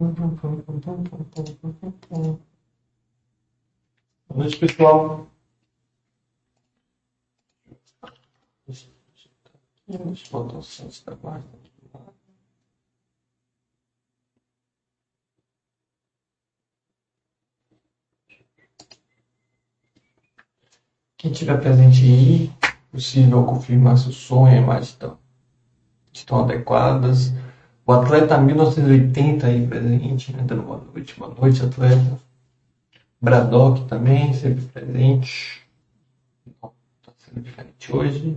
Boa noite, pessoal. Deixa eu botar o da. Quem estiver presente aí, possível confirmar se o som e a imagem estão, estão adequadas. O atleta 1980 aí presente, né? dando boa noite, boa noite, atleta. Braddock também, sempre presente. Está sendo diferente hoje.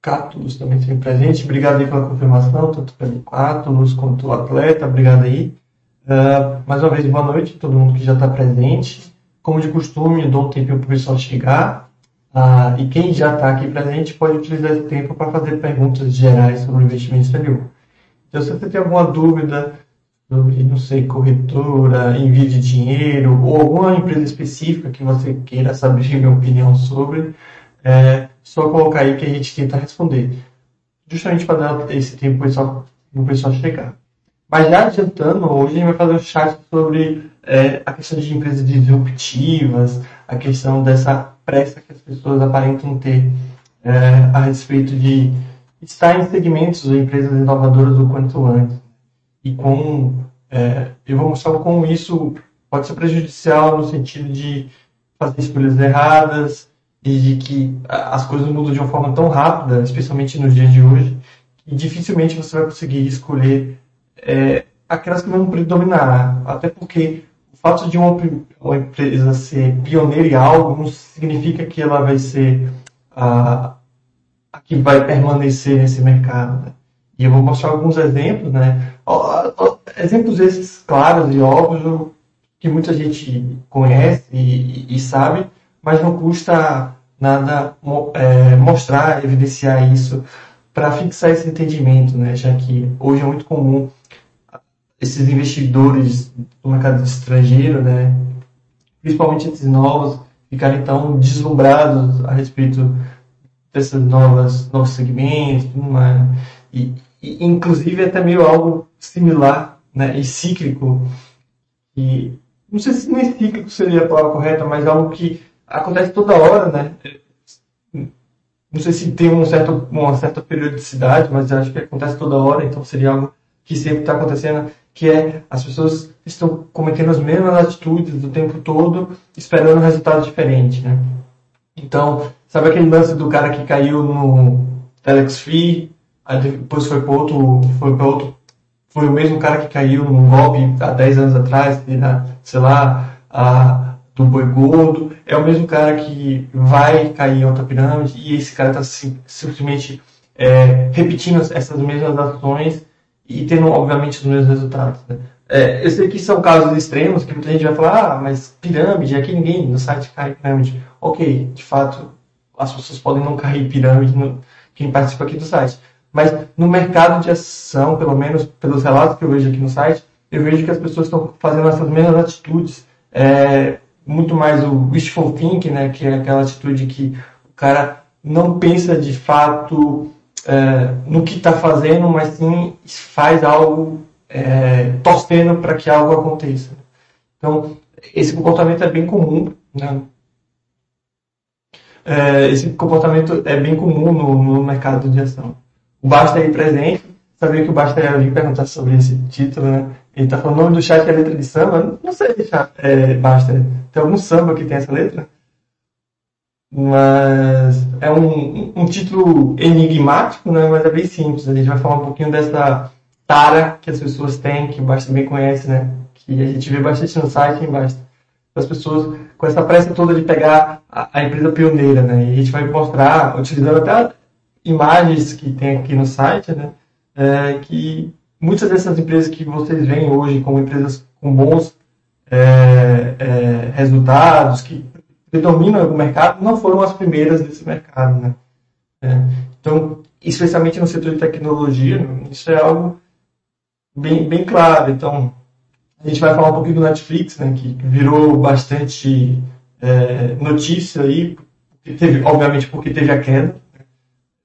Cátulos também sempre presente. Obrigado aí pela confirmação, tanto pelo Cátulos quanto o atleta. Obrigado aí. Uh, mais uma vez, boa noite a todo mundo que já está presente. Como de costume, eu dou um tempinho para o pessoal chegar. Uh, e quem já está aqui presente pode utilizar esse tempo para fazer perguntas gerais sobre o investimento exterior. Então, se você tem alguma dúvida sobre, não sei, corretora, envio de dinheiro, ou alguma empresa específica que você queira saber minha opinião sobre, é só colocar aí que a gente tenta responder. Justamente para dar esse tempo para o pessoal chegar. Mas já adiantando, hoje a gente vai fazer um chat sobre é, a questão de empresas disruptivas, a questão dessa pressa que as pessoas aparentam ter é, a respeito de estar em segmentos ou empresas inovadoras o quanto antes. E com, é, eu vou mostrar como isso pode ser prejudicial no sentido de fazer escolhas erradas e de que as coisas mudam de uma forma tão rápida, especialmente nos dias de hoje, que dificilmente você vai conseguir escolher é, aquelas que vão predominar. Até porque o fato de uma, uma, empresa ser pioneira em algo não significa que ela vai ser a, a que vai permanecer nesse mercado. Né? E eu vou mostrar alguns exemplos, né? Exemplos esses claros e óbvios que muita gente conhece e, e, sabe, mas não custa nada é, mostrar, evidenciar isso para fixar esse entendimento, né? Já que hoje é muito comum esses investidores do mercado estrangeiro, né, principalmente esses novos, ficarem tão deslumbrados a respeito desses novas, novos segmentos, uma, e, e inclusive até meio algo similar né, e cíclico, e não sei se nem cíclico seria a palavra correta, mas algo que acontece toda hora, né? Não sei se tem um certo, uma certa periodicidade, mas acho que acontece toda hora, então seria algo que sempre está acontecendo que é as pessoas estão cometendo as mesmas atitudes o tempo todo, esperando um resultado diferente, né? Então, sabe aquele lance do cara que caiu no Telex Free, aí depois foi para outro, foi para outro, foi o mesmo cara que caiu num golpe há 10 anos atrás, sei lá, a, do boi gordo, é o mesmo cara que vai cair em outra pirâmide e esse cara está simplesmente é, repetindo essas mesmas ações e tendo, obviamente, os mesmos resultados. Né? É, eu sei que são casos extremos, que muita gente vai falar, ah, mas pirâmide, aqui ninguém no site cai pirâmide. Ok, de fato, as pessoas podem não cair pirâmide no, quem participa aqui do site. Mas no mercado de ação, pelo menos pelos relatos que eu vejo aqui no site, eu vejo que as pessoas estão fazendo essas mesmas atitudes. É, muito mais o wishful thinking, né, que é aquela atitude que o cara não pensa de fato é, no que está fazendo, mas sim faz algo é, torcendo para que algo aconteça. Então, esse comportamento é bem comum. Né? É, esse comportamento é bem comum no, no mercado de ação. O Basta aí presente, sabia que o Basta ia vir perguntar sobre esse título, né? Ele está falando o nome do chat é letra de samba. Não sei, deixar, é, Basta. Tem algum samba que tem essa letra? Mas é um, um título enigmático, né? mas é bem simples. A gente vai falar um pouquinho dessa tara que as pessoas têm, que o Basta bem conhece, né? que a gente vê bastante no site embaixo. As pessoas com essa pressa toda de pegar a, a, empresa pioneira, né? E a gente vai mostrar, utilizando até imagens que tem aqui no site, né? É, que muitas dessas empresas que vocês veem hoje como empresas com bons é, é, resultados, que predominam no mercado não foram as primeiras desse mercado, né? É, então, especialmente no setor de tecnologia, isso é algo bem, bem claro. Então, a gente vai falar um pouquinho do Netflix, né, que virou bastante é, notícia aí, teve, obviamente, porque teve a queda,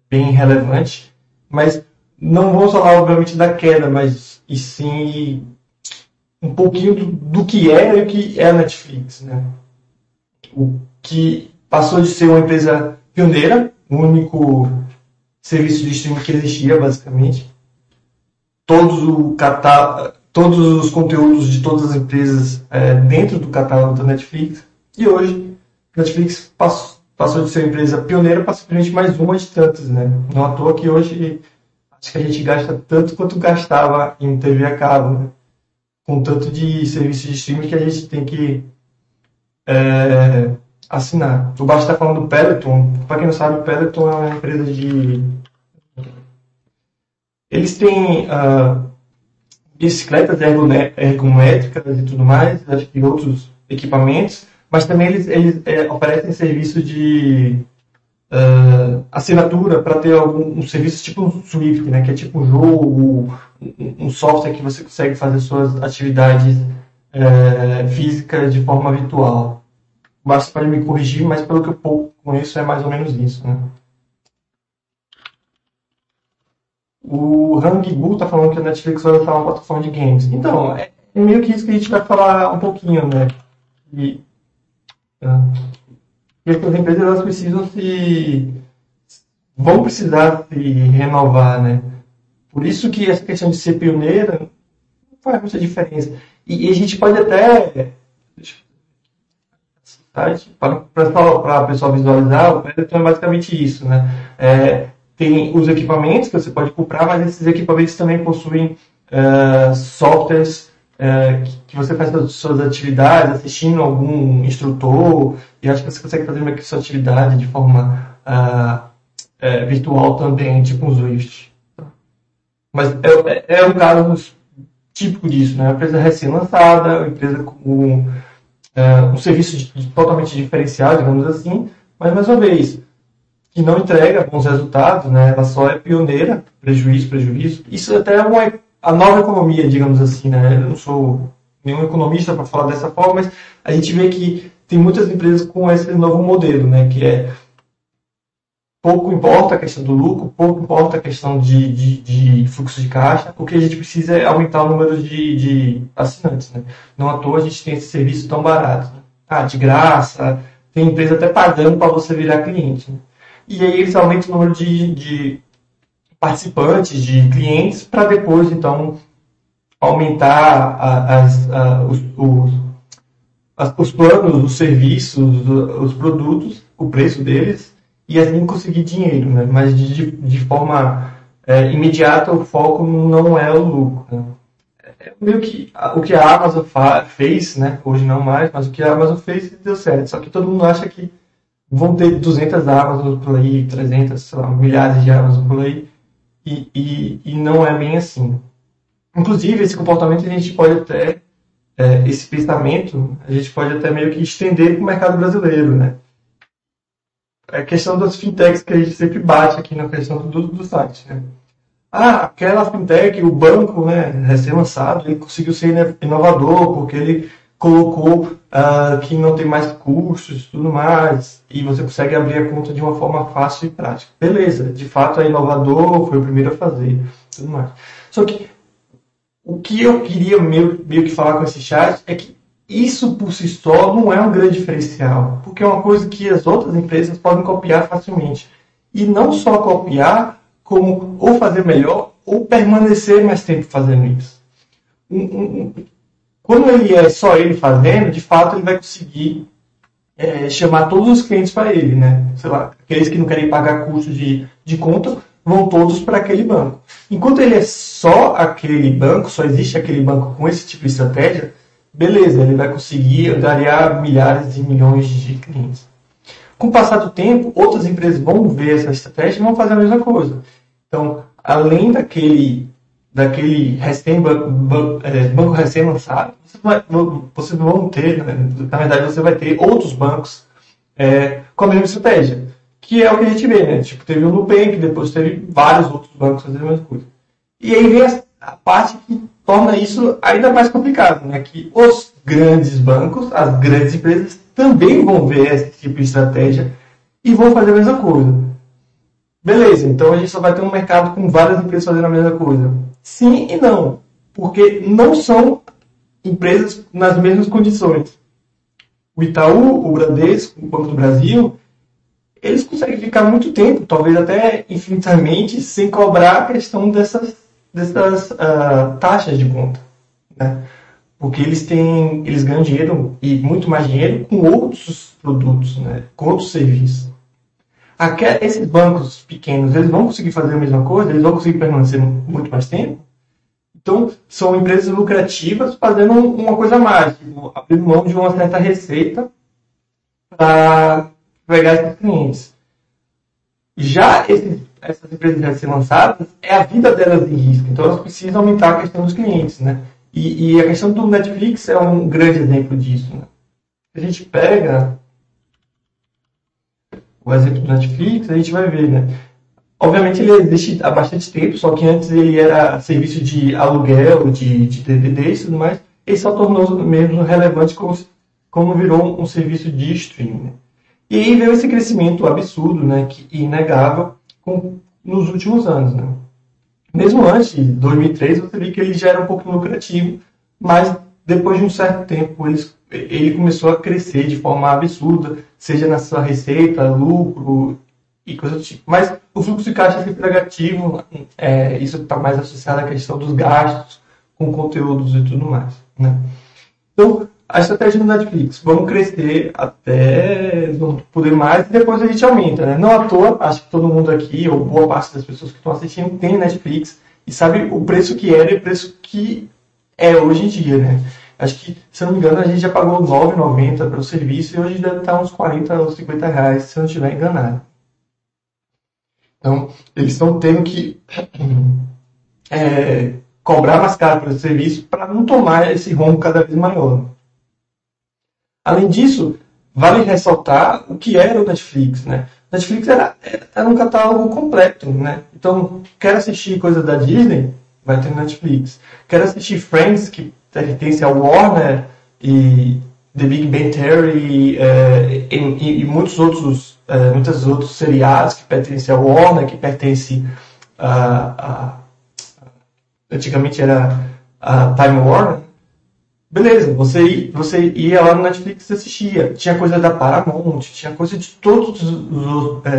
bem relevante, mas não vamos falar, obviamente, da queda, mas e sim um pouquinho do, do que era e o que é a Netflix, né? O que passou de ser uma empresa pioneira, o único serviço de streaming que existia, basicamente. Todos, o catálogo, todos os conteúdos de todas as empresas é, dentro do catálogo da Netflix. E hoje, Netflix passou, passou de ser uma empresa pioneira para simplesmente mais uma de tantas, né? Não à toa que hoje acho que a gente gasta tanto quanto gastava em TV a cabo, né? Com tanto de serviços de streaming que a gente tem que é, assinar. O Basta está falando do Peloton. Para quem não sabe, o Peloton é uma empresa de. Eles têm uh, bicicletas ergométricas e tudo mais, acho que outros equipamentos, mas também eles, eles é, oferecem serviço de uh, assinatura para ter algum um serviço tipo um Swift, né, que é tipo um jogo, um, software que você consegue fazer suas atividades uh, físicas de forma virtual. Basta para me corrigir, mas pelo que eu conheço é mais ou menos isso. Né? O Hangbu está falando que a Netflix vai lançar uma plataforma de games. Então, é, é meio que isso que a gente vai falar um pouquinho, né? E, uh, e as empresas elas precisam se vão precisar se renovar, né? Por isso que essa questão de ser pioneira não faz muita diferença. E, e a gente pode até para a pessoa visualizar, o Peloton é basicamente isso, né? É, tem os equipamentos que você pode comprar, mas esses equipamentos também possuem uh, softwares uh, que, você faz as suas atividades, assistindo algum instrutor, e acho que você consegue fazer uma sua atividade de forma uh, virtual também, tipo um Zwift. Mas é, é, é um caso típico disso, né? Uma empresa recém-lançada, uma empresa com um serviço de, totalmente diferenciado, digamos assim, mas mais uma vez, que não entrega bons resultados, né? ela só é pioneira, prejuízo, prejuízo. Isso até é uma, a nova economia, digamos assim. Né? Eu não sou nenhum economista para falar dessa forma, mas a gente vê que tem muitas empresas com esse novo modelo, né? que é pouco importa a questão do lucro, pouco importa a questão de, de, de, fluxo de caixa, o que a gente precisa é aumentar o número de, de assinantes. Né? Não à toa a gente tem esse serviço tão barato. Né? Ah, de graça, tem empresa até pagando para você virar cliente. Né? E aí eles aumentam o número de, de participantes, de clientes, para depois, então, aumentar as, a, os, os, os planos, os serviços, os produtos, o preço deles, e assim conseguir dinheiro, né? Mas de, de forma é, imediata o foco não é o lucro. Né? É meio que o que a Amazon fez, né? Hoje não mais, mas o que a Amazon fez deu certo. Só que todo mundo acha que vão ter 200 Amazon por aí, 300, sei lá, milhares de Amazon por aí. E, e, e não é bem assim. Inclusive, esse comportamento a gente pode até, é, esse pensamento, a gente pode até meio que estender para o mercado brasileiro, né? é a questão das fintechs que a gente sempre bate aqui na questão do, do site. Né? Ah, aquela fintech, o banco, né, recém-lançado, ele conseguiu ser inovador porque ele colocou uh, que não tem mais custos e tudo mais, e você consegue abrir a conta de uma forma fácil e prática. Beleza, de fato é inovador, foi o primeiro a fazer, tudo mais. Só que o que eu queria meio, meio que falar com esse chat é que isso por si só não é um grande diferencial, porque é uma coisa que as outras empresas podem copiar facilmente. E não só copiar, como ou fazer melhor ou permanecer mais tempo fazendo isso. Quando ele é só ele fazendo, de fato ele vai conseguir é, chamar todos os clientes para ele, né? Sei lá, aqueles que não querem pagar custo de, de conta vão todos para aquele banco. Enquanto ele é só aquele banco, só existe aquele banco com esse tipo de estratégia, beleza, ele vai conseguir angariar milhares de milhões de clientes. Com o passar do tempo, outras empresas vão ver essa estratégia e vão fazer a mesma coisa. Então, além daquele, daquele recém, banco, é, banco recém-lançado, vocês vão ter, na verdade, você vai ter outros bancos é, com a mesma estratégia. Que é o que a gente vê, né? Tipo, teve o Nubank, depois teve vários outros bancos fazendo a mesma coisa. E aí vem a, a parte que torna isso ainda mais complicado, né? Que os grandes bancos, as grandes empresas, também vão ver esse tipo de estratégia e vão fazer a mesma coisa. Beleza, então a gente só vai ter um mercado com várias empresas fazendo a mesma coisa. Sim e não, porque não são empresas nas mesmas condições. O Itaú, o Bradesco, o Banco do Brasil, eles conseguem ficar muito tempo, talvez até infinitamente, sem cobrar a questão dessas, dessas uh, taxas de conta. Né? Porque eles têm, eles ganham dinheiro e muito mais dinheiro com outros produtos, né? com outros serviços. Aqui, esses bancos pequenos, eles vão conseguir fazer a mesma coisa? Eles vão conseguir permanecer muito mais tempo? Então, são empresas lucrativas fazendo uma coisa mais, tipo, abrindo mão de uma certa receita para pegar esses clientes. Já esses, essas empresas já lançadas, é a vida delas em risco. Então, elas precisam aumentar a questão dos clientes, né? E, e a questão do Netflix é um grande exemplo disso. Né? A gente pega o exemplo do Netflix, a gente vai ver, né? Obviamente ele existe há bastante tempo, só que antes ele era serviço de aluguel, de, de DVDs e tudo mais. Ele só tornou mesmo relevante como, como virou um serviço de streaming. Né? E aí veio esse crescimento absurdo, né, que, inegável, com, nos últimos anos. Né? Mesmo antes de 2003, você vê que ele já era um pouco lucrativo, mas depois de um certo tempo ele, ele começou a crescer de forma absurda, seja na sua receita, lucro e coisas do tipo. Mas o fluxo de caixa é sempre negativo, é, isso está mais associado à questão dos gastos com conteúdos e tudo mais. Né? Então, a estratégia do Netflix, vamos crescer até não poder mais e depois a gente aumenta. Né? Não à toa, acho que todo mundo aqui, ou boa parte das pessoas que estão assistindo, tem Netflix e sabe o preço que era e o preço que é hoje em dia. Né? Acho que, se eu não me engano, a gente já pagou R$ 9,90 pelo serviço e hoje deve estar uns 40 ou 50 reais, se eu não estiver enganado. Então, eles estão tendo que é, cobrar mais caro esse serviço para não tomar esse rombo cada vez maior. Além disso, vale ressaltar o que era o Netflix. Né? Netflix era, era um catálogo completo. Né? Então, quer assistir coisa da Disney? Vai ter Netflix. Quer assistir Friends, que pertence ao Warner, e The Big Bang Theory, e, e, e muitos outros uh, muitos outros seriados que pertencem ao Warner, que pertence a, a antigamente era a Time Warner. Beleza, você, você ia lá no Netflix e assistia. Tinha coisa da Paramount, tinha coisa de todos os,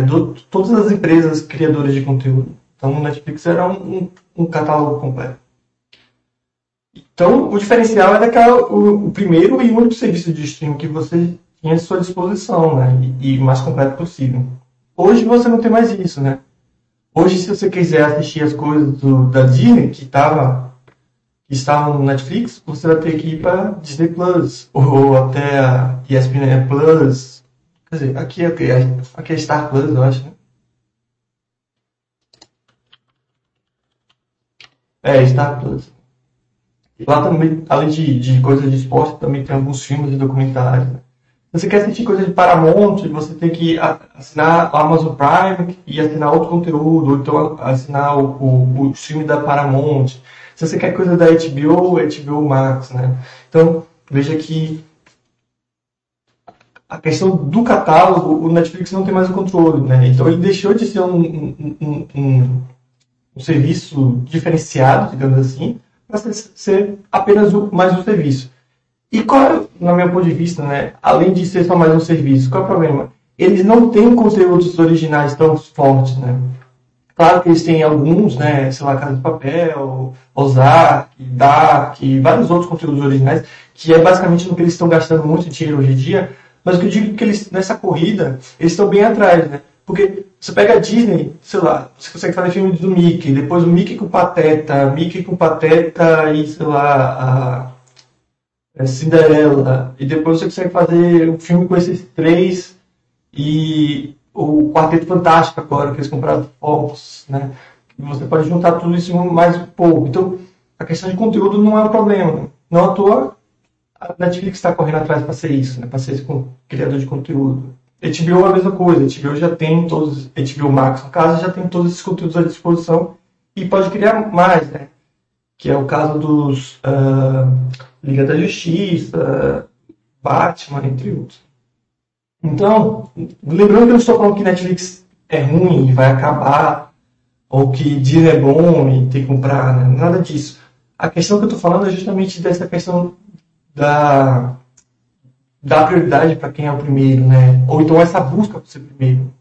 do, todas as empresas criadoras de conteúdo. Então o Netflix era um, um catálogo completo. Então o diferencial é daquela, o, o primeiro e único serviço de streaming que você tinha à sua disposição, né? E, o mais completo possível. Hoje você não tem mais isso, né? Hoje, se você quiser assistir as coisas do, da Disney, que, tava, que estavam no Netflix, você vai ter que ir para Disney Plus, ou até a ESPN Plus. Quer dizer, aqui é, aqui é Star Plus, eu acho, né? É, Star Plus. Lá também, além de, de coisas de esporte, também tem alguns filmes e documentários. Né? você quer assistir coisa de Paramount, você tem que assinar o Amazon Prime e assinar outro conteúdo, ou então assinar o, o, o filme da Paramount. Se você quer coisa da HBO, HBO Max, né? Então, veja que a questão do catálogo, o Netflix não tem mais o controle, né? Então ele deixou de ser um, um, um, um serviço diferenciado, digamos assim, para ser apenas mais um serviço. E qual é, no meu ponto de vista, né, além de ser só mais um serviço, qual é o problema? Eles não têm conteúdos originais tão fortes, né? Claro que eles têm alguns, né, sei lá, Casa de Papel, Ozark, Dark e vários outros conteúdos originais, que é basicamente no que eles estão gastando muito dinheiro hoje em dia, mas o que eu digo é que eles, nessa corrida, eles estão bem atrás, né? Porque você pega a Disney, sei lá, você consegue fazer filme do Mickey, depois o Mickey com Pateta, Mickey com Pateta e, sei lá, a Cinderela, e depois você consegue fazer um filme com esses três e o Quarteto Fantástico agora, que eles compraram Fox, né? Você pode juntar tudo isso mais um pouco. Então, a questão de conteúdo não é um problema. Não à toa, a Netflix está correndo atrás para ser isso, né? para ser esse criador de conteúdo. HBO é a mesma coisa, HBO já tem todos, HBO Max no caso, já tem todos esses conteúdos à disposição e pode criar mais, né? Que é o caso dos uh, Liga da Justiça, Batman, entre outros. Então, lembrando que eu não estou falando que Netflix é ruim e vai acabar, ou que Disney é bom e tem que comprar, né? nada disso. A questão que eu estou falando é justamente dessa questão da, da prioridade para quem é o primeiro, né? Ou então essa busca por ser primeiro.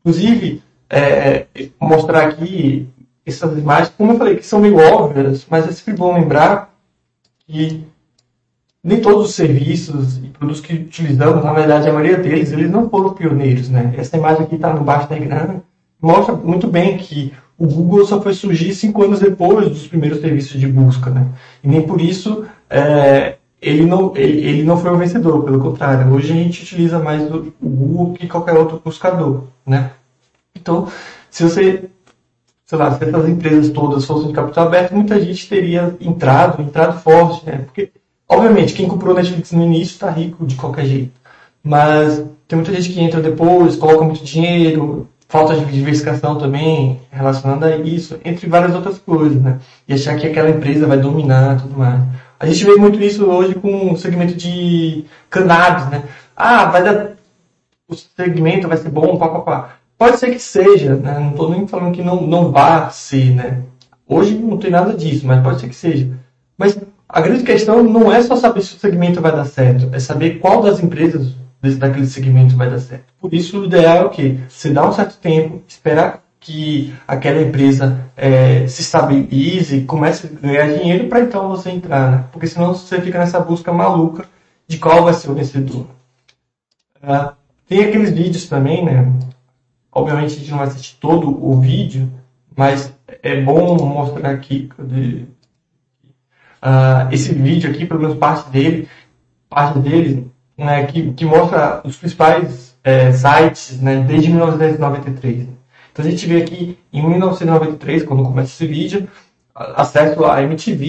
Inclusive, é, mostrar aqui essas imagens, como eu falei, que são meio óbvias, mas é sempre bom lembrar que nem todos os serviços e produtos que utilizamos, na verdade, a maioria deles, eles não foram pioneiros, né? Essa imagem aqui está no baixo da grana, mostra muito bem que o Google só foi surgir cinco anos depois dos primeiros serviços de busca, né? E nem por isso é, ele, não, ele, ele, não foi o vencedor, pelo contrário. Hoje a gente utiliza mais o, Google que qualquer outro buscador, né? Então, se você sei lá, se essas empresas todas fossem de capital aberto, muita gente teria entrado, entrado forte, né? Porque, obviamente, quem comprou Netflix no início está rico de qualquer jeito. Mas tem muita gente que entra depois, coloca muito dinheiro, falta de diversificação também relacionada a isso, entre várias outras coisas, né? E achar que aquela empresa vai dominar tudo mais. A gente vê muito isso hoje com o segmento de cannabis, né? Ah, vai dar. O segmento vai ser bom, papapá. Pode ser que seja, né? não estou nem falando que não, não vá ser, né? Hoje não tem nada disso, mas pode ser que seja. Mas a grande questão não é só saber se o segmento vai dar certo, é saber qual das empresas desse, daquele segmento vai dar certo. Por isso, o ideal é o quê? Você dá um certo tempo, esperar que aquela empresa é, se estabilize, comece a ganhar dinheiro para então você entrar, né? Porque senão você fica nessa busca maluca de qual vai ser o vencedor. Uh, tem aqueles vídeos também, né? Obviamente a gente não vai assistir todo o vídeo, mas é bom mostrar aqui uh, esse vídeo aqui, pelo menos parte dele, parte dele, né, que, que mostra os principais é, sites né, desde 1993. Então a gente vê aqui em 1993, quando começa esse vídeo, acesso a MTV,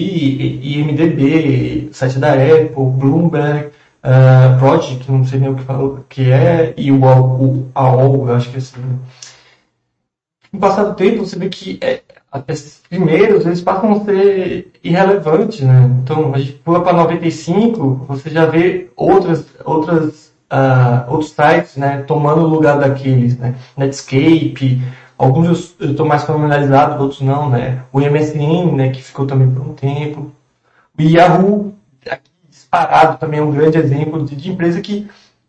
IMDB, site da Apple, Bloomberg, uh, Project, não sei nem o que, falou, que é, e o, o AOL, eu acho que é assim. No passado do tempo, você vê que é, esses primeiros, eles passam a ser irrelevantes, né? Então, a gente pula para 95, você já vê outras, outras, uh, outros sites, né, tomando o lugar daqueles, né? Netscape, alguns eu estou mais familiarizado, outros não, né? O MSN, né, que ficou também por um tempo. O Yahoo, Parado também é um grande exemplo de, de empresa que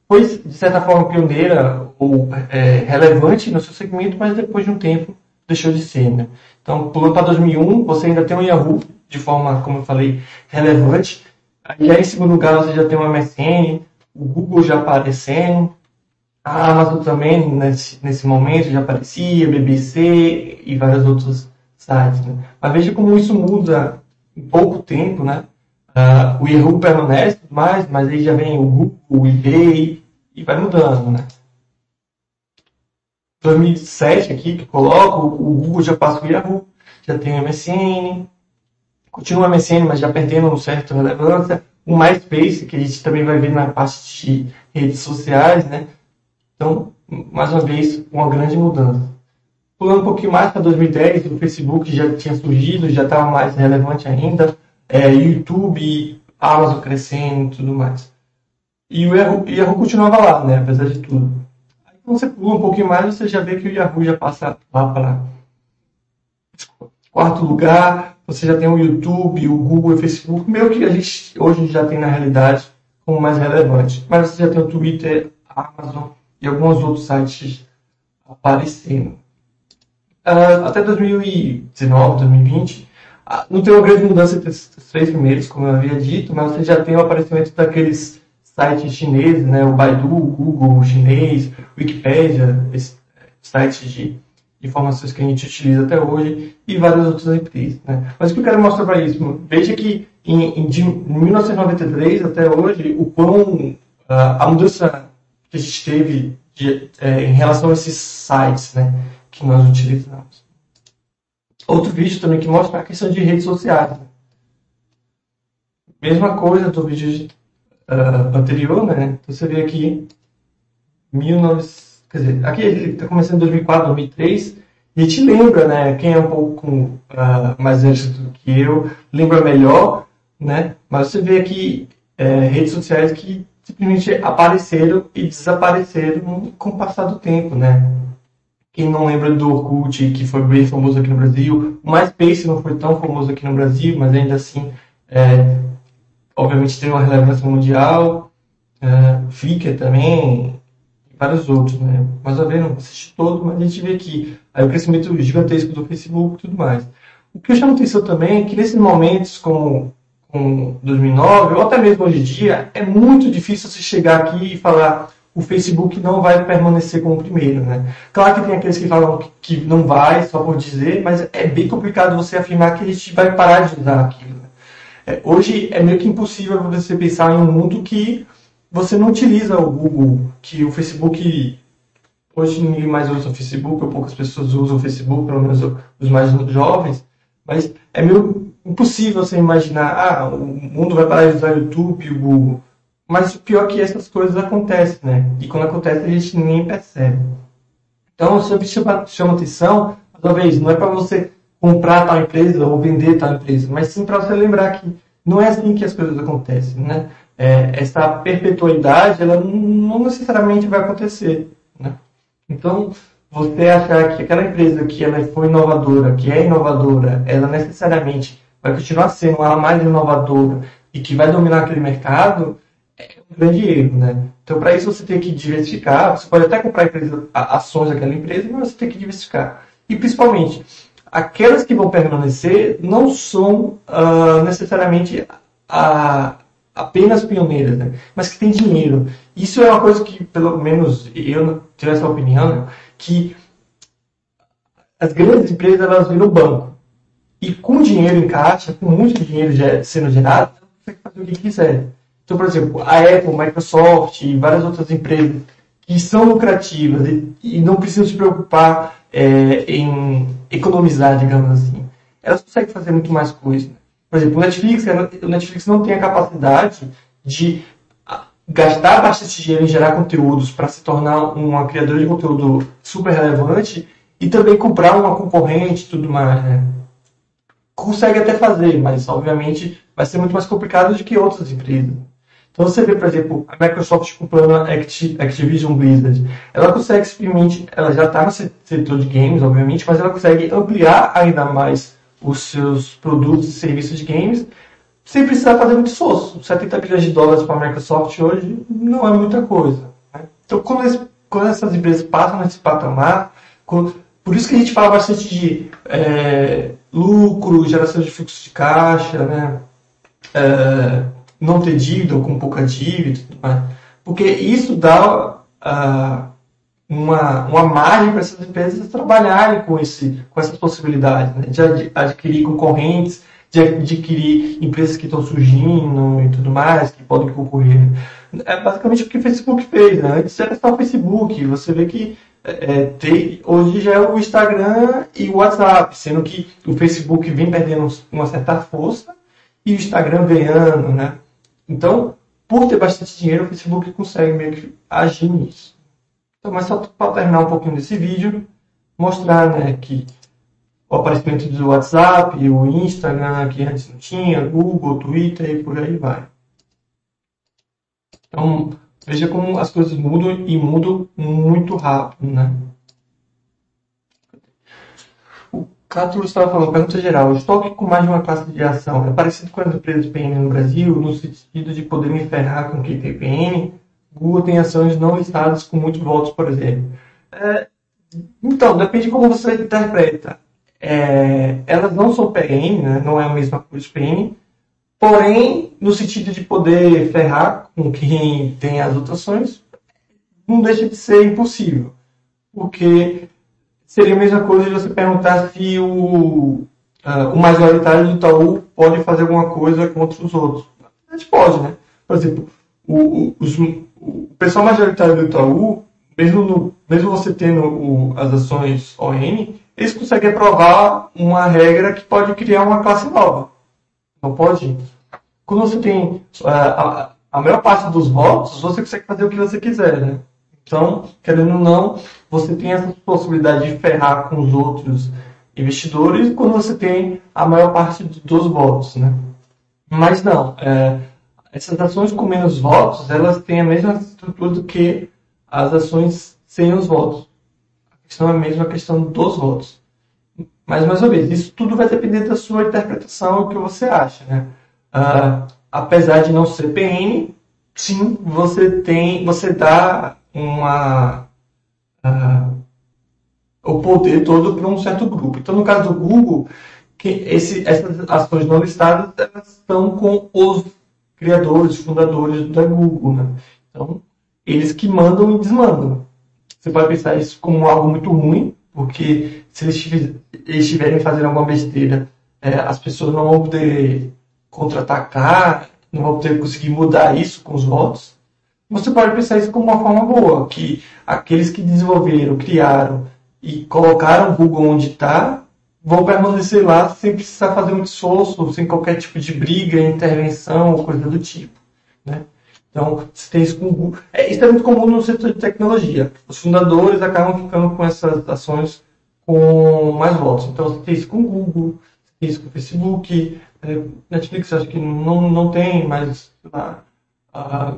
foi, de certa forma, pioneira ou é, relevante no seu segmento, mas depois de um tempo deixou de ser. Né? Então, pulando para 2001, você ainda tem o Yahoo de forma, como eu falei, relevante. Aí, em segundo lugar, você já tem o MSN, o Google já aparecendo, a Amazon também, nesse, nesse momento, já aparecia, BBC e vários outros sites. Né? Mas veja como isso muda em pouco tempo, né? Uh, o Yahoo permanece mais, mas aí já vem o Google, o eBay e vai mudando, né? 2007 aqui que coloco, o Google já passa o Yahoo, já tem o MSN, continua MSN, mas já perdendo um certo relevância. O MySpace, que a gente também vai ver na parte de redes sociais, né? Então, mais uma vez, uma grande mudança. Pulando um pouquinho mais para 2010, o Facebook já tinha surgido, já estava mais relevante ainda é, YouTube, Amazon crescendo e tudo mais. E o Yahoo, Yahoo continuava lá, né, apesar de tudo. Aí quando você pula um pouquinho mais, você já vê que o Yahoo já passa lá para quarto lugar, você já tem o YouTube, o Google o Facebook, meio que a gente hoje já tem na realidade como mais relevante. Mas você já tem o Twitter, a Amazon e alguns outros sites aparecendo. Uh, até 2019, 2020, ah, não tem uma grande mudança entre os três primeiros, como eu havia dito, mas você já tem o aparecimento daqueles sites chineses, né? o Baidu, o Google o chinês, Wikipedia, sites de informações que a gente utiliza até hoje e várias outras empresas. Né? Mas o que eu quero mostrar para isso? Veja que em, em, de 1993 até hoje, o quão uh, a mudança que a gente teve de, é, em relação a esses sites né, que nós utilizamos. Outro vídeo também que mostra a questão de redes sociais. Né? Mesma coisa do vídeo uh, anterior, né? Então você vê aqui, 19... quer dizer, aqui ele está começando em 2004, 2003, e gente lembra, né? Quem é um pouco uh, mais antes do que eu, lembra melhor, né? Mas você vê aqui é, redes sociais que simplesmente apareceram e desapareceram com o passar do tempo, né? Quem não lembra do Orkut, que foi bem famoso aqui no Brasil, o MySpace não foi tão famoso aqui no Brasil, mas ainda assim, é, obviamente tem uma relevância mundial, é, Flickr também, vários outros, né? Mas a ver, não assisti todo, mas a gente vê aqui aí o crescimento gigantesco do Facebook e tudo mais. O que eu chamo atenção também é que nesses momentos como com 2009, ou até mesmo hoje em dia, é muito difícil você chegar aqui e falar o Facebook não vai permanecer como o primeiro, né? Claro que tem aqueles que falam que não vai, só por dizer, mas é bem complicado você afirmar que a gente vai parar de usar aquilo. Né? É, hoje é meio que impossível você pensar em um mundo que você não utiliza o Google, que o Facebook hoje ninguém mais usa o Facebook, ou poucas pessoas usam o Facebook, pelo menos os mais jovens, mas é meio impossível você imaginar, ah, o mundo vai parar de usar o YouTube, o Google. Mas o pior é que essas coisas acontecem, né? E quando acontece a gente nem percebe. Então, sempre chama, chama atenção, talvez, não é para você comprar tal empresa ou vender tal empresa, mas sim para você lembrar que não é assim que as coisas acontecem, né? É, essa perpetuidade, ela não necessariamente vai acontecer, né? Então, você achar que aquela empresa que ela foi inovadora, que é inovadora, ela necessariamente vai continuar sendo a mais inovadora e que vai dominar aquele mercado, é um grande erro, né? Então, para isso, você tem que diversificar. Você pode até comprar empresa, ações daquela empresa, mas você tem que diversificar. E, principalmente, aquelas que vão permanecer não são uh, necessariamente a, apenas pioneiras, né? mas que têm dinheiro. Isso é uma coisa que, pelo menos, eu tenho essa opinião, né? que as grandes empresas elas viram banco. E com dinheiro em caixa, com muito dinheiro sendo gerado, você consegue fazer o que quiser. Então, por exemplo, a Apple, Microsoft e várias outras empresas que são lucrativas e, e não precisam se preocupar é, em economizar, digamos assim, elas conseguem fazer muito mais coisa. Por exemplo, o Netflix, o Netflix não tem a capacidade de gastar bastante dinheiro em gerar conteúdos para se tornar uma criadora de conteúdo super relevante e também comprar uma concorrente e tudo mais, né? consegue até fazer, mas obviamente vai ser muito mais complicado do que outras empresas. Então você vê, por exemplo, a Microsoft comprando a Activision Blizzard. Ela consegue simplesmente, ela já está no setor de games, obviamente, mas ela consegue ampliar ainda mais os seus produtos e serviços de games sem precisar fazer muito esforço. 70 bilhões de dólares para a Microsoft hoje não é muita coisa. Né? Então quando, esse, quando, essas empresas passam nesse patamar, quando, por isso que a gente fala bastante de é, lucro, geração de fluxo de caixa, né? É, não ter dívida ou com pouca dívida, porque isso dá uh, uma, uma margem para essas empresas trabalharem com, esse, com essas possibilidades, né? de adquirir concorrentes, de adquirir empresas que estão surgindo e tudo mais, que podem concorrer. É basicamente o que o Facebook fez. Né? Antes era só o Facebook, você vê que é, tem, hoje já é o Instagram e o WhatsApp, sendo que o Facebook vem perdendo uma certa força e o Instagram ganhando, né? Então, por ter bastante dinheiro, o Facebook consegue meio que agir nisso. Então, mas só para terminar um pouquinho desse vídeo, mostrar né, que o aparecimento do WhatsApp, o Instagram, que antes não tinha, Google, Twitter e por aí vai. Então, Veja como as coisas mudam e mudam muito rápido, né? O Cátulo estava falando, pergunta geral, o estoque com mais de uma classe de ação é parecido com as empresas PN no Brasil, no sentido de poder me ferrar com quem tem PN? Google tem ações não listadas com muitos votos, por exemplo. É, então, depende de como você interpreta. É, elas não são PN, né? não é a mesma coisa PN, Porém, no sentido de poder ferrar com quem tem as votações, não deixa de ser impossível. Porque seria a mesma coisa de você perguntar se o, uh, o majoritário do Itaú pode fazer alguma coisa contra os outros. A gente pode, né? Por exemplo, o, os, o pessoal majoritário do Itaú, mesmo, no, mesmo você tendo o, as ações ON, eles conseguem aprovar uma regra que pode criar uma classe nova. Não pode? Quando você tem a, é, a, a maior parte dos votos, você consegue fazer o que você quiser, né? Então, querendo ou não, você tem essa possibilidade de ferrar com os outros investidores quando você tem a maior parte dos votos, né? Mas não, é, essas ações com menos votos, elas têm a mesma estrutura do que as ações sem os votos. A questão é mesmo a questão dos votos. Mas, mais uma vez, isso tudo vai depender da sua interpretação, o que você acha, né? Uh, apesar de não ser PN, sim, você tem, você dá uma uh, o poder todo para um certo grupo. Então, no caso do Google, que esse, essas ações não listadas elas estão com os criadores, fundadores da Google, né? Então, eles que mandam e desmandam. Você pode pensar isso como algo muito ruim, porque se eles estiverem fazendo alguma besteira, é, as pessoas não vão poder contra-atacar, não vão poder conseguir mudar isso com os votos. Você pode pensar isso como uma forma boa, que aqueles que desenvolveram, criaram e colocaram o Google onde está, vão permanecer lá sem precisar fazer um esforço, sem qualquer tipo de briga, intervenção ou coisa do tipo. Né? Então, você tem isso com. É, isso é muito comum no setor de tecnologia. Os fundadores acabam ficando com essas ações com mais votos. Então, você tem isso com o Google, tem isso com o Facebook, é, Netflix acho que não, não tem, mas lá, ah,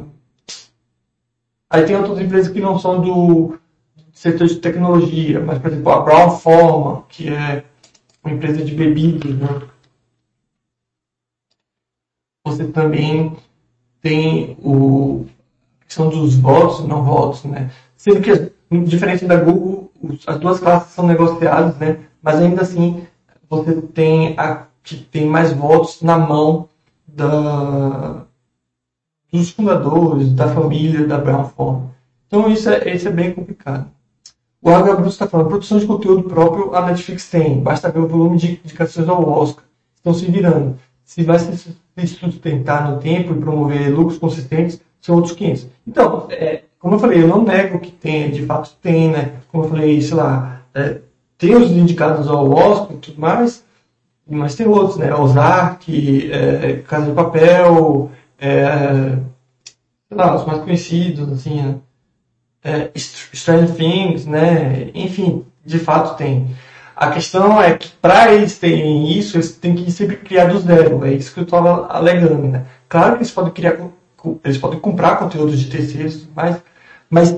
aí tem outras empresas que não são do setor de tecnologia, mas, por exemplo, a Brown Forman, que é uma empresa de bebidas, né? Você também tem o, a questão dos votos não votos, né? Sendo que, diferente da Google, as duas classes são negociadas, né? Mas ainda assim, você tem a que tem mais votos na mão da, dos fundadores, da família da Brown Forman. Então isso é, isso é bem complicado. O H. Bruce está falando, produção de conteúdo próprio a Netflix tem. Basta ver o volume de indicações ao Oscar. Estão se virando. Se vai se sustentar no tempo e promover lucros consistentes, são outros 500. Então, é, como eu falei, eu não nego que tem, de fato tem, né? Como eu falei, sei lá, é, tem os indicados ao Oscar e tudo mais, mas tem outros, né? Ozark, é, Casa de Papel, é, sei lá, os mais conhecidos, assim, né? É, Stranger Things, né? Enfim, de fato tem. A questão é que para eles terem isso, eles têm que sempre criar do zero. É isso que eu estava alegando, né? Claro que eles podem criar, eles podem comprar conteúdos de terceiros, mas, mas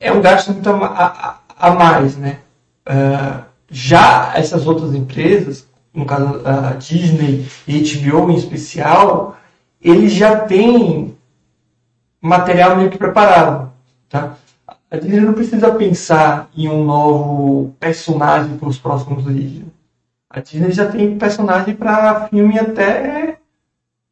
é um gasto muito a, a, a mais, né? Uh, já essas outras empresas, no caso a Disney e HBO em especial, eles já têm material meio que preparado, tá? A Disney não precisa pensar em um novo personagem para os próximos vídeos. A Disney já tem personagem para filme até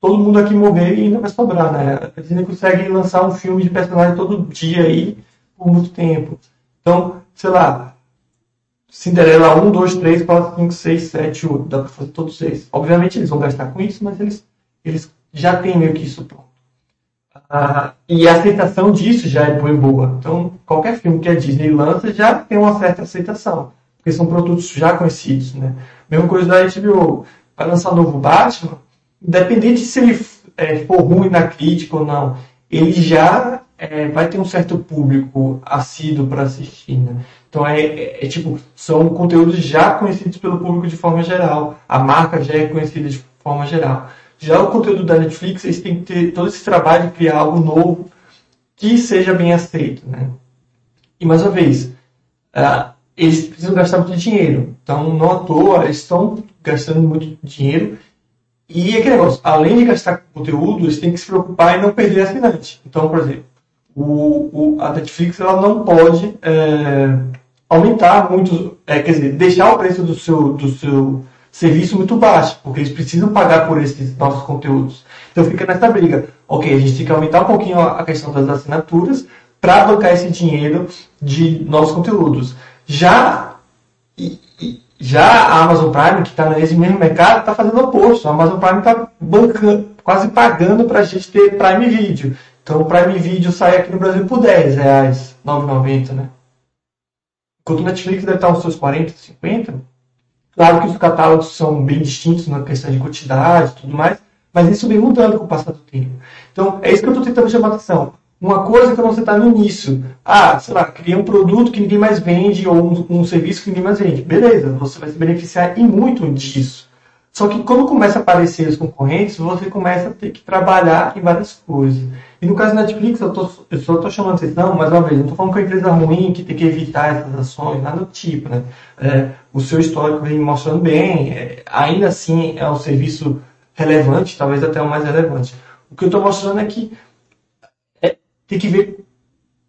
todo mundo aqui morrer e ainda vai sobrar, né? A Disney consegue lançar um filme de personagem todo dia aí por muito tempo. Então, sei lá, Cinderela 1, 2, 3, 4, 5, 6, 7, 8. Dá para fazer todos seis. Obviamente eles vão gastar com isso, mas eles, eles já têm meio que isso pronto. E a aceitação disso já é boa. Então, qualquer filme que a Disney lança já tem uma certa aceitação, porque são produtos já conhecidos, né? Mesma coisa da HBO. Vai lançar um novo Batman, independente se ele é, for ruim na crítica ou não, ele já é, vai ter um certo público assíduo para assistir, né? Então é, é, é, tipo, são conteúdos já conhecidos pelo público de forma geral. A marca já é conhecida de forma geral. Já o conteúdo da Netflix, eles têm que ter todo esse trabalho de criar algo novo que seja bem aceito, né? E mais uma vez, uh, eles precisam gastar muito dinheiro. Então, não à toa, eles estão gastando muito dinheiro. E aquele negócio, além de gastar conteúdo, eles têm que se preocupar em não perder assinante. Então, por exemplo, o, o, a Netflix ela não pode é, aumentar muito, é, quer dizer, deixar o preço do seu, do seu serviço muito baixo, porque eles precisam pagar por esses nossos conteúdos. Então fica nessa briga. Ok, a gente tem que aumentar um pouquinho a questão das assinaturas para bancar esse dinheiro de nossos conteúdos. Já, já a Amazon Prime, que está nesse mesmo mercado, está fazendo o oposto. A Amazon Prime está quase pagando para a gente ter Prime Video. Então o Prime Video sai aqui no Brasil por 10 reais, 9,90, né? Enquanto o Netflix deve estar uns seus 40, 50, Claro que os catálogos são bem distintos na questão de quantidade e tudo mais, mas isso vem mudando com o passar do tempo. Então, é isso que eu estou tentando chamar atenção. Uma coisa que você está no início, ah, sei lá, cria um produto que ninguém mais vende ou um, um, serviço que ninguém mais vende. Beleza, você vai se beneficiar e muito disso. Só que quando começa a aparecer os concorrentes, você começa a ter que trabalhar em várias coisas. E no caso da Netflix, eu, tô, eu só estou chamando atenção, mais uma vez, não estou falando que é uma empresa ruim, que tem que evitar essas ações, nada do tipo. Né? É, o seu histórico vem mostrando bem, é, ainda assim é um serviço relevante, talvez até o mais relevante. O que eu estou mostrando é que é, tem que ver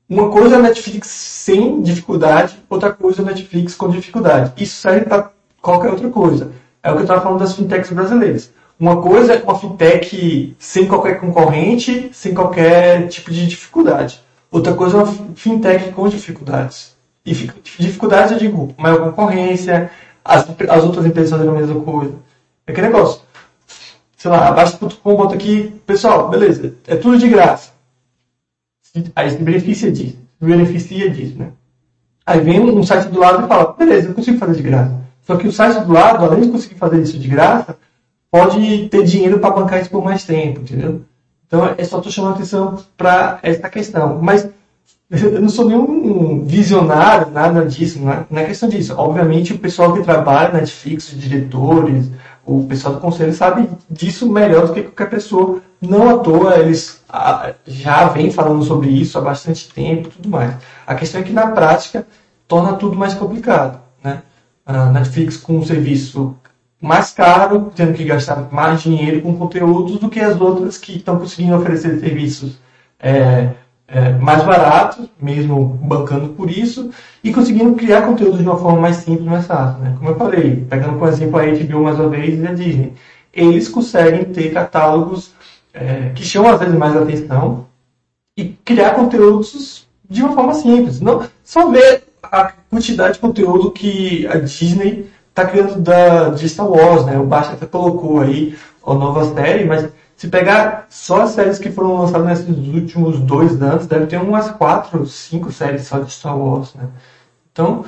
uma coisa é a Netflix sem dificuldade, outra coisa é a Netflix com dificuldade. Isso serve para qualquer outra coisa. É o que eu estava falando das fintechs brasileiras. Uma coisa é uma fintech sem qualquer concorrente, sem qualquer tipo de dificuldade. Outra coisa é uma fintech com dificuldades. E dificuldades eu digo, maior concorrência, as, as outras empresas fazendo a mesma coisa. É que negócio. Sei lá, abaixa.com, bota aqui, pessoal, beleza, é tudo de graça. Aí se beneficia disso. Beneficia disso, né? Aí vem um site do lado e fala, beleza, eu consigo fazer de graça. Só que o site do lado, além de conseguir fazer isso de graça, pode ter dinheiro para bancar isso por mais tempo, entendeu? Então, é só estou chamando atenção para essa questão. Mas eu não sou nenhum visionário, nada disso, não é, não é questão disso. Obviamente, o pessoal que trabalha na Netflix, os diretores, o pessoal do conselho sabe disso melhor do que qualquer pessoa. Não à toa, eles ah, já vêm falando sobre isso há bastante tempo tudo mais. A questão é que, na prática, torna tudo mais complicado. Né? A Netflix com um serviço mais caro, tendo que gastar mais dinheiro com conteúdos do que as outras que estão conseguindo oferecer serviços é, é, mais baratos, mesmo bancando por isso, e conseguindo criar conteúdo de uma forma mais simples, mais fácil. Né? Como eu falei, pegando por exemplo a HBO mais uma vez e a Disney, eles conseguem ter catálogos é, que chamam às vezes mais atenção e criar conteúdos de uma forma simples. Não, só ver a quantidade de conteúdo que a Disney está criando da, de Star Wars, né? O Baixa até colocou aí a nova série, mas se pegar só as séries que foram lançadas nesses últimos dois anos, deve ter umas quatro, cinco séries só de Star Wars, né? Então,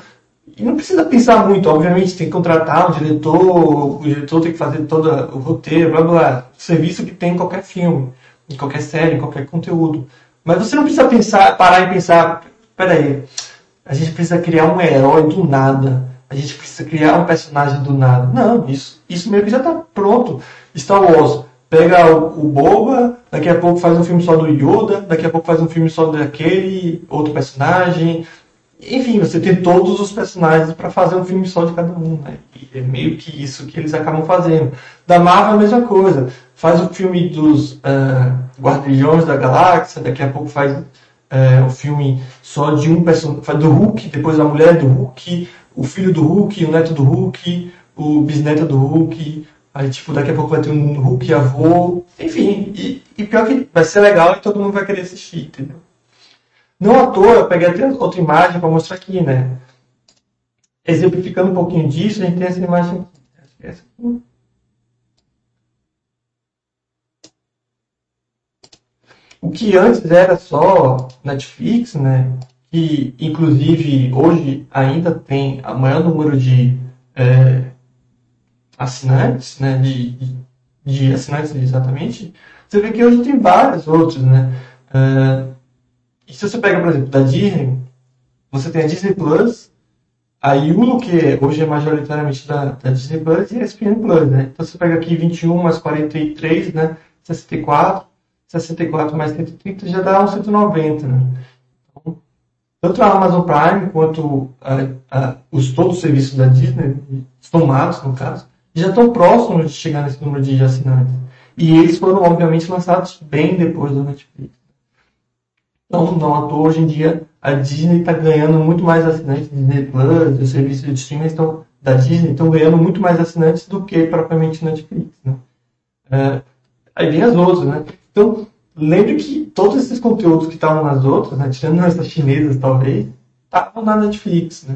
e não precisa pensar muito, obviamente tem que contratar um diretor, o diretor tem que fazer todo o roteiro, blá blá, o serviço que tem em qualquer filme, em qualquer série, em qualquer conteúdo. Mas você não precisa pensar, parar e pensar, peraí, a gente precisa criar um herói do nada, a gente precisa criar um personagem do nada. Não, isso, isso meio que já está pronto. Star Wars pega o, o Boba, daqui a pouco faz um filme só do Yoda, daqui a pouco faz um filme só daquele outro personagem. Enfim, você tem todos os personagens para fazer um filme só de cada um. Né? E é meio que isso que eles acabam fazendo. Da Marvel a mesma coisa. Faz o filme dos uh, Guardiões da Galáxia, daqui a pouco faz uh, o filme só de um personagem. Do Hulk, depois a mulher do Hulk, o filho do Hulk, o neto do Hulk, o bisneto do Hulk, Aí, tipo, daqui a pouco vai ter um Hulk avô. Enfim, e, e, pior que vai ser legal e todo mundo vai querer assistir, entendeu? Não à toa, eu peguei até outra imagem para mostrar aqui, né? Exemplificando um pouquinho disso, a gente tem essa imagem aqui. O que antes era só Netflix, né? Que inclusive hoje ainda tem o maior número de é, assinantes, né, de, de, assinantes exatamente, você vê que hoje tem vários outros, né? Uh, e se você pega, por exemplo, da Disney, você tem a Disney Plus, a Hulu, que hoje é majoritariamente da, da Disney Plus, e a ESPN Plus, né? Então você pega aqui 21 mais 43, né? 64, 64 mais 130 já dá uns 190, né? Então, tanto a Amazon Prime quanto a, a, os todos os serviços da Disney, somados no caso, já estão próximos de chegar nesse número de assinantes. E eles foram, obviamente, lançados bem depois do Netflix. Então, não à toa, hoje em dia, a Disney está ganhando muito mais assinantes, Disney Plus, os serviços de streaming estão, da Disney estão ganhando muito mais assinantes do que propriamente Netflix. Né? É, aí vem as outras, né? Então, lembre que todos esses conteúdos que estavam nas outras, né, tirando essas chinesas talvez, estavam na Netflix, né?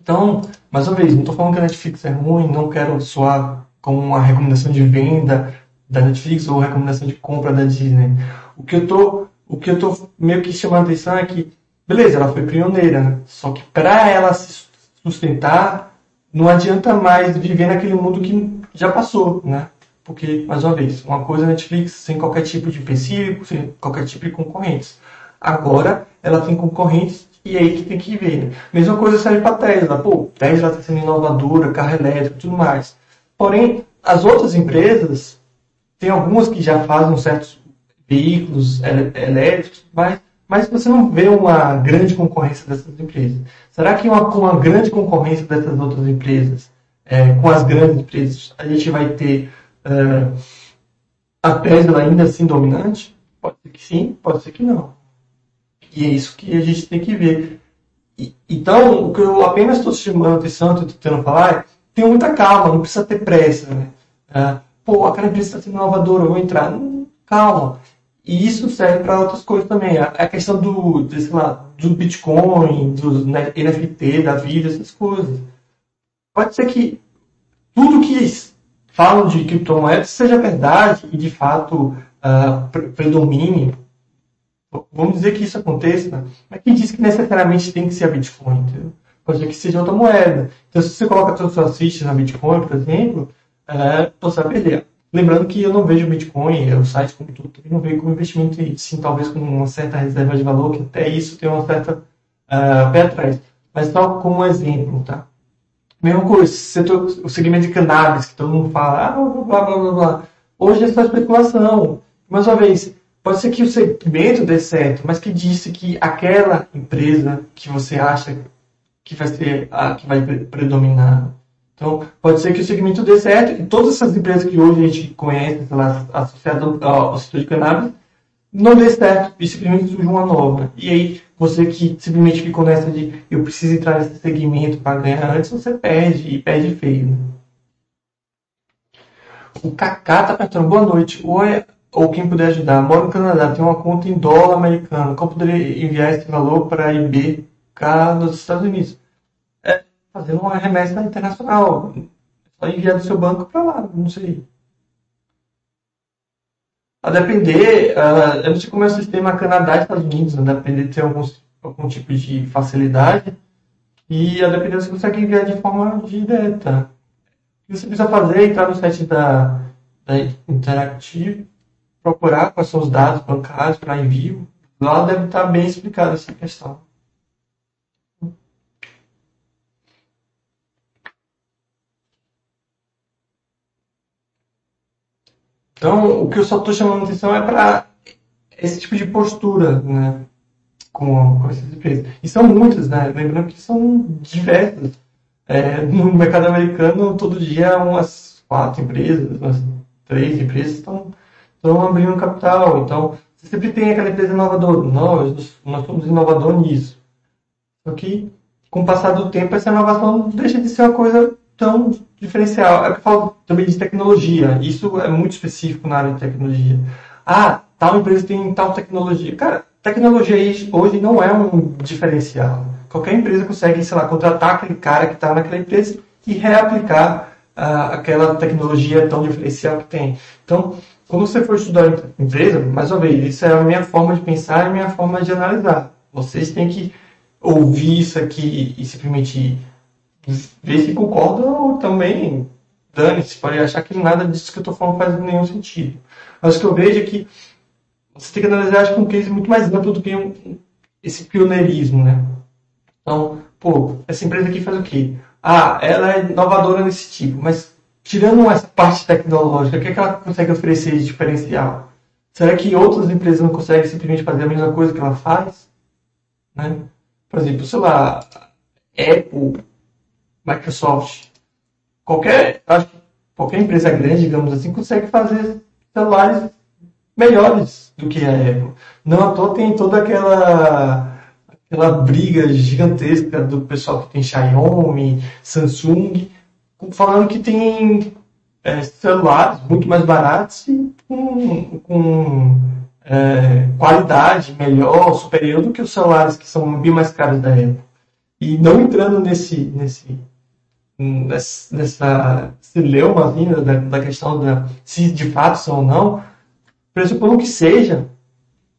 Então, mais uma vez, não estou falando que a Netflix é ruim, não quero soar como uma recomendação de venda da Netflix ou recomendação de compra da Disney. O que eu tô, o que eu tô meio que chamando a atenção é que, beleza, ela foi pioneira, né? só que para ela se sustentar, não adianta mais viver naquele mundo que já passou, né? Porque, mais uma vez, uma coisa é a Netflix sem qualquer tipo de empecilho, sem qualquer tipo de concorrentes. Agora, ela tem concorrentes e aí que tem que ver. Né? Mesma coisa serve para Tesla. Pô, Tesla está sendo inovadora, carro elétrico tudo mais. Porém, as outras empresas, tem algumas que já fazem certos veículos elétricos, mas, mas você não vê uma grande concorrência dessas empresas. Será que uma, uma grande concorrência dessas outras empresas, é, com as grandes empresas, a gente vai ter é, a Tesla ainda assim dominante? Pode ser que sim, pode ser que não. E é isso que a gente tem que ver. E, então, o que eu apenas estou chamando atenção, estou tentando falar, é tenha muita calma, não precisa ter pressa. Né? É, pô, aquela empresa está sendo inovadora, eu vou entrar. Não, calma. E isso serve para outras coisas também. A, a questão do, de, sei lá, do Bitcoin, do NFT, da vida, essas coisas. Pode ser que tudo que falam de criptomoedas seja verdade e de fato uh, predomine. Vamos dizer que isso aconteça, mas quem diz que necessariamente tem que ser a Bitcoin? Entendeu? Pode ser que seja outra moeda. Então, se você coloca todas as suas fichas na Bitcoin, por exemplo, é, você vai perder. Lembrando que eu não vejo Bitcoin, o site como tudo, não vejo como investimento, e sim talvez com uma certa reserva de valor, que até isso tem uma certa uh, pé atrás. Mas só como exemplo, tá? Mesma coisa, setor, o segmento de cannabis, que todo mundo fala, ah, blá, blá, blá, blá. Hoje é só especulação. Mais uma vez, pode ser que o segmento dê certo, mas que disse que aquela empresa que você acha que vai ser a que vai predominar então, pode ser que o segmento dê certo e todas essas empresas que hoje a gente conhece, sei lá, associadas ao setor de cannabis, não dê certo e simplesmente surge uma nova. E aí, você que simplesmente ficou nessa de eu preciso entrar nesse segmento para ganhar antes, você perde e perde feio. O Kaká tá perguntando, boa noite. Oi, ou quem puder ajudar. Moro no Canadá, tenho uma conta em dólar americano. Como poderia enviar esse valor para IBK nos Estados Unidos? fazendo uma remessa internacional. Só enviar do seu banco para lá, não sei. A depender, uh, eu não sei como é o sistema Canadá e Estados Unidos, a depender de ter algum, algum tipo de facilidade. E a depender você consegue enviar de forma direta. O que você precisa fazer é entrar no site da, da Interactive, procurar quais são os dados bancários para envio. Lá deve estar bem explicada essa questão. Então, o que eu só estou chamando atenção é para esse tipo de postura, né? Com, com essas empresas. E são muitas, né? Lembrando que são diversas. É, no mercado americano, todo dia, umas quatro empresas, umas três empresas estão, abrindo capital. Então, você sempre tem aquela empresa inovadora. Nós, nós somos inovador nisso. Só que, com o passar do tempo, essa inovação deixa de ser uma coisa tão diferencial. É que eu falo também de tecnologia. Isso é muito específico na área de tecnologia. Ah, tal empresa tem tal tecnologia. Cara, tecnologia hoje não é um diferencial. Qualquer empresa consegue, sei lá, contratar aquele cara que está naquela empresa e reaplicar uh, aquela tecnologia tão diferencial que tem. Então, quando você for estudar empresa, mais uma vez, isso é a minha forma de pensar e a minha forma de analisar. Vocês têm que ouvir isso aqui e simplesmente ver se concorda ou também dane-se, pode achar que nada disso que eu estou falando faz nenhum sentido. Mas o que eu vejo é que você tem que analisar acho, um case muito mais amplo do que um, esse pioneirismo, né? Então, pô, essa empresa aqui faz o quê? Ah, ela é inovadora nesse tipo, mas tirando essa parte tecnológica, o que, é que ela consegue oferecer de diferencial? Será que outras empresas não conseguem simplesmente fazer a mesma coisa que ela faz? Né? Por exemplo, sei lá, Apple Microsoft, qualquer, acho que qualquer empresa grande, digamos assim, consegue fazer celulares melhores do que a Apple. Não à toa tem toda aquela aquela briga gigantesca do pessoal que tem Xiaomi, Samsung, falando que tem é, celulares muito mais baratos e com, com é, qualidade melhor, superior do que os celulares que são bem mais caros da Apple. E não entrando nesse, nesse nessa, nessa celeuma assim, da, da questão da se de fato são ou não, pressupondo que seja,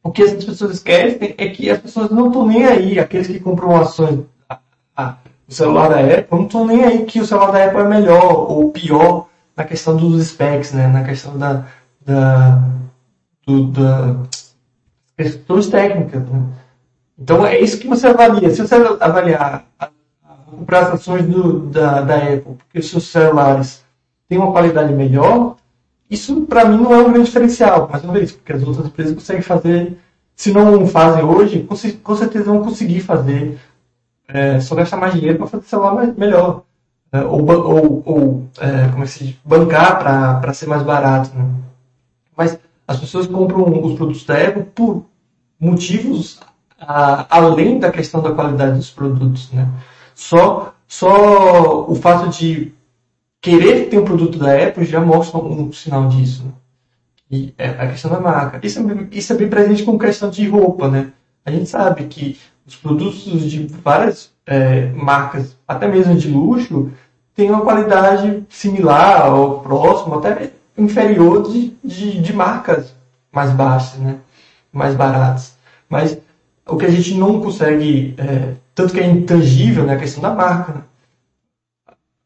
o que as pessoas querem é que as pessoas não estão nem aí, aqueles que compram ações, a, a, o celular da Apple, não estão nem aí que o celular da Apple é melhor ou pior na questão dos specs, né? na questão da, da, do, da questões técnicas. Né? Então é isso que você avalia. Se você avaliar a comprar as ações do, da, da Apple, porque os seus celulares tem uma qualidade melhor, isso para mim não é um grande diferencial, mais uma vez, porque as outras empresas conseguem fazer, se não fazem hoje, com certeza vão conseguir fazer, é, só gastar mais dinheiro para fazer celular melhor. É, ou, ou, ou é, como é que se diz? bancar para ser mais barato. Né? Mas as pessoas compram os produtos da Apple por motivos a, além da questão da qualidade dos produtos. Né? Só, só o fato de querer ter um produto da Apple já mostra um sinal disso. Né? E é a questão da marca. Isso é, isso é bem presente com questão de roupa. Né? A gente sabe que os produtos de várias é, marcas, até mesmo de luxo, têm uma qualidade similar ou próxima, até inferior de, de, de marcas mais baixas, né? mais baratas. Mas o que a gente não consegue, é, tanto que é intangível, né, a questão da marca. Né?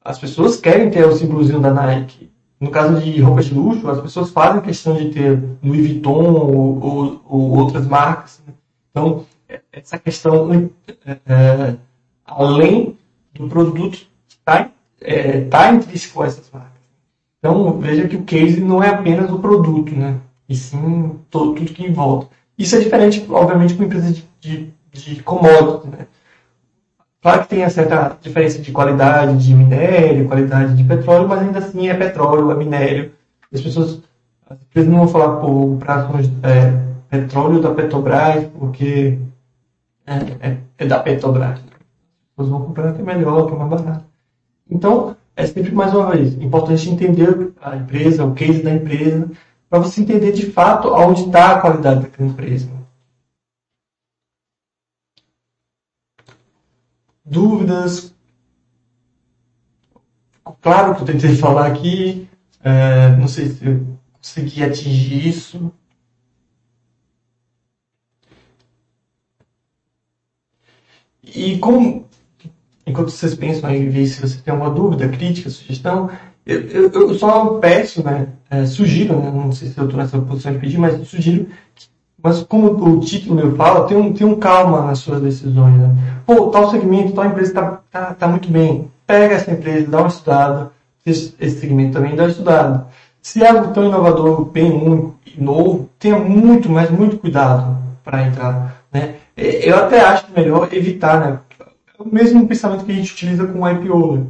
As pessoas querem ter o símbolozinho da Nike. No caso de roupas de luxo, as pessoas fazem questão de ter Louis Vuitton ou, ou, ou outras marcas. Né? Então, é, essa questão, é, é, além do produto, está é, tá intrínseco a essas marcas. Então, veja que o case não é apenas o produto, né? E sim tudo que envolve. Isso é diferente, obviamente, com empresas de, de, de commodities, né? Claro que tem uma certa diferença de qualidade de minério, qualidade de petróleo, mas ainda assim é petróleo, é minério. As pessoas, as empresas não vão falar por prazo é, petróleo da Petrobras, porque é, é, é da Petrobras. As pessoas vão comprar que é melhor, que é mais barato. Então, é sempre mais uma vez importante entender a empresa, o case da empresa, para você entender de fato onde está a qualidade daquela empresa. Dúvidas? Claro que eu tentei falar aqui, é, não sei se eu consegui atingir isso. E como enquanto vocês pensam aí, ver se você tem alguma dúvida, crítica, sugestão, eu, eu, eu só peço, né, é, sugiro, né, não sei se eu estou nessa posição de pedir, mas sugiro, mas como o título meu fala, tem um, tem um calma nas suas decisões. Né? Pô, tal segmento, tal empresa está tá, tá muito bem, pega essa empresa, dá uma estudada, esse, esse segmento também dá uma estudada. Se é algo tão inovador, bem único e novo, tenha muito, mas muito cuidado para entrar. Né? Eu até acho melhor evitar, né? o mesmo pensamento que a gente utiliza com o IPO. Né?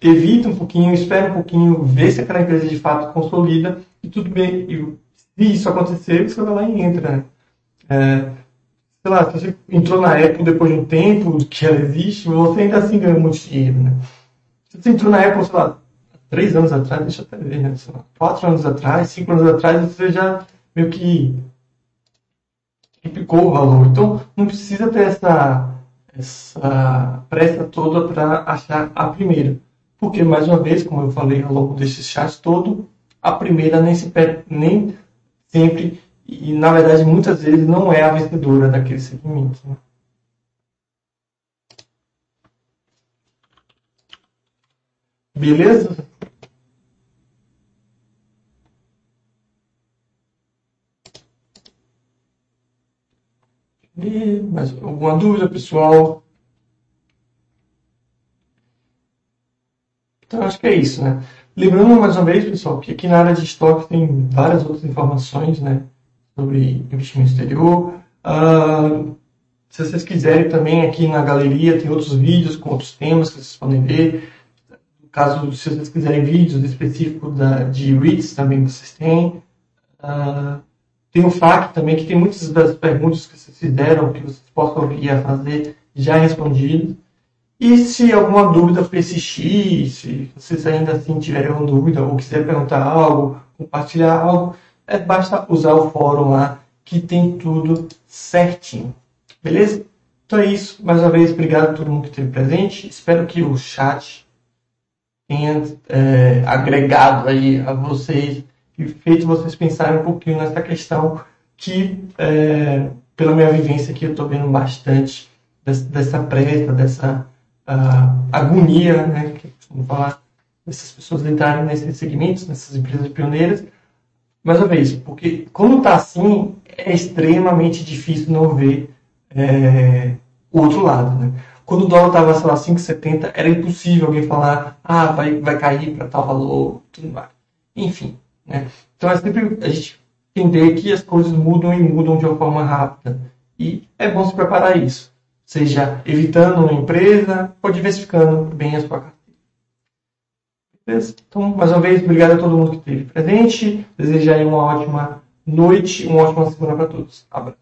Evita um pouquinho, espera um pouquinho, vê se aquela empresa de fato consolida e tudo bem. E se isso acontecer, você vai lá e entra. É, sei lá, se você entrou na Apple depois de um tempo que ela existe, você ainda assim ganha muito dinheiro. Né? Se você entrou na Apple, sei lá, três anos atrás, deixa eu até ver, né? Lá, quatro anos atrás, cinco anos atrás, você já meio que picou o valor. Então, não precisa ter essa essa pressa toda para achar a primeira. Porque, mais uma vez, como eu falei ao longo desses chats todo, a primeira nem, se, nem sempre, e na verdade muitas vezes, não é a vencedora daquele segmento. Né? Beleza? E mais alguma dúvida, pessoal? Então, acho que é isso, né? Lembrando mais uma vez, pessoal, que aqui na área de estoque tem várias outras informações, né? Sobre investimento exterior. Uh, se vocês quiserem também, aqui na galeria tem outros vídeos com outros temas que vocês podem ver. Caso, se vocês quiserem vídeos específicos da, de REITs, também vocês têm. Uh, tem o FAQ também, que tem muitas das perguntas que vocês fizeram, que vocês possam vir a fazer, já respondidas. E se alguma dúvida persistir, se vocês ainda assim tiverem alguma dúvida ou quiser perguntar algo, compartilhar algo, é, basta usar o fórum lá que tem tudo certinho. Beleza? Então é isso. Mais uma vez, obrigado a todo mundo que esteve presente. Espero que o chat tenha é, agregado aí a vocês e feito vocês pensarem um pouquinho nessa questão que, é, pela minha vivência aqui, eu estou vendo bastante dessa, dessa pressa, dessa uh, agonia, né, que vamos falar, dessas pessoas entrarem nesses segmentos, nessas empresas pioneiras. Mais uma vez, porque quando está assim, é extremamente difícil não ver é, o outro lado. Né? Quando o dólar estava, sei lá, 5,70, era impossível alguém falar, ah, vai, vai cair para tal valor, tudo mais. Enfim, né? Então é sempre a gente entender que as coisas mudam e mudam de uma forma rápida. E é bom se preparar isso. Seja evitando uma empresa ou diversificando bem a sua carteira. Beleza? Então, mais uma vez, obrigado a todo mundo que esteve presente. Desejo aí uma ótima noite, uma ótima semana para todos. Abraço.